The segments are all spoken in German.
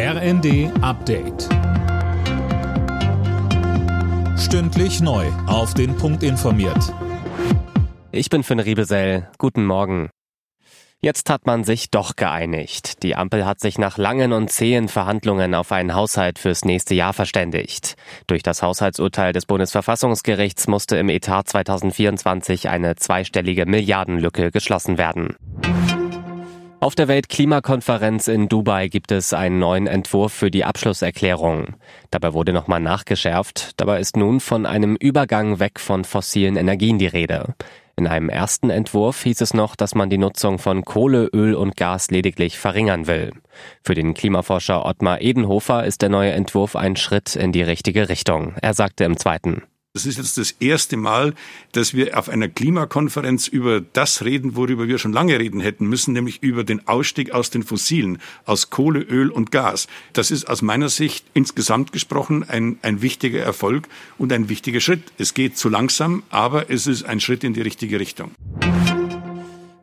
RND Update. Stündlich neu. Auf den Punkt informiert. Ich bin Finn Riebesell. Guten Morgen. Jetzt hat man sich doch geeinigt. Die Ampel hat sich nach langen und zähen Verhandlungen auf einen Haushalt fürs nächste Jahr verständigt. Durch das Haushaltsurteil des Bundesverfassungsgerichts musste im Etat 2024 eine zweistellige Milliardenlücke geschlossen werden. Auf der Weltklimakonferenz in Dubai gibt es einen neuen Entwurf für die Abschlusserklärung. Dabei wurde nochmal nachgeschärft. Dabei ist nun von einem Übergang weg von fossilen Energien die Rede. In einem ersten Entwurf hieß es noch, dass man die Nutzung von Kohle, Öl und Gas lediglich verringern will. Für den Klimaforscher Ottmar Edenhofer ist der neue Entwurf ein Schritt in die richtige Richtung. Er sagte im zweiten. Das ist jetzt das erste Mal, dass wir auf einer Klimakonferenz über das reden, worüber wir schon lange reden hätten müssen, nämlich über den Ausstieg aus den Fossilen, aus Kohle, Öl und Gas. Das ist aus meiner Sicht insgesamt gesprochen ein, ein wichtiger Erfolg und ein wichtiger Schritt. Es geht zu langsam, aber es ist ein Schritt in die richtige Richtung.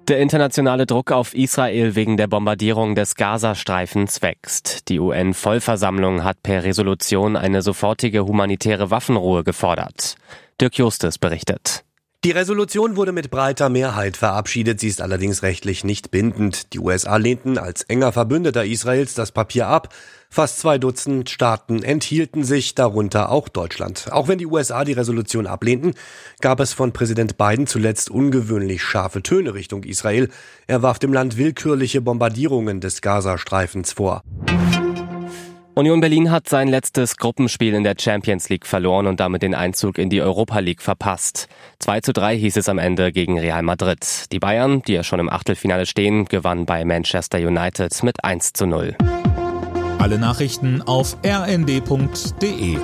Der internationale Druck auf Israel wegen der Bombardierung des Gazastreifens wächst. Die UN-Vollversammlung hat per Resolution eine sofortige humanitäre Waffenruhe gefordert. Dirk Justus berichtet. Die Resolution wurde mit breiter Mehrheit verabschiedet, sie ist allerdings rechtlich nicht bindend. Die USA lehnten als enger Verbündeter Israels das Papier ab. Fast zwei Dutzend Staaten enthielten sich, darunter auch Deutschland. Auch wenn die USA die Resolution ablehnten, gab es von Präsident Biden zuletzt ungewöhnlich scharfe Töne Richtung Israel. Er warf dem Land willkürliche Bombardierungen des Gazastreifens vor. Union Berlin hat sein letztes Gruppenspiel in der Champions League verloren und damit den Einzug in die Europa League verpasst. 2 zu 3 hieß es am Ende gegen Real Madrid. Die Bayern, die ja schon im Achtelfinale stehen, gewannen bei Manchester United mit 1 zu 0. Alle Nachrichten auf rnd.de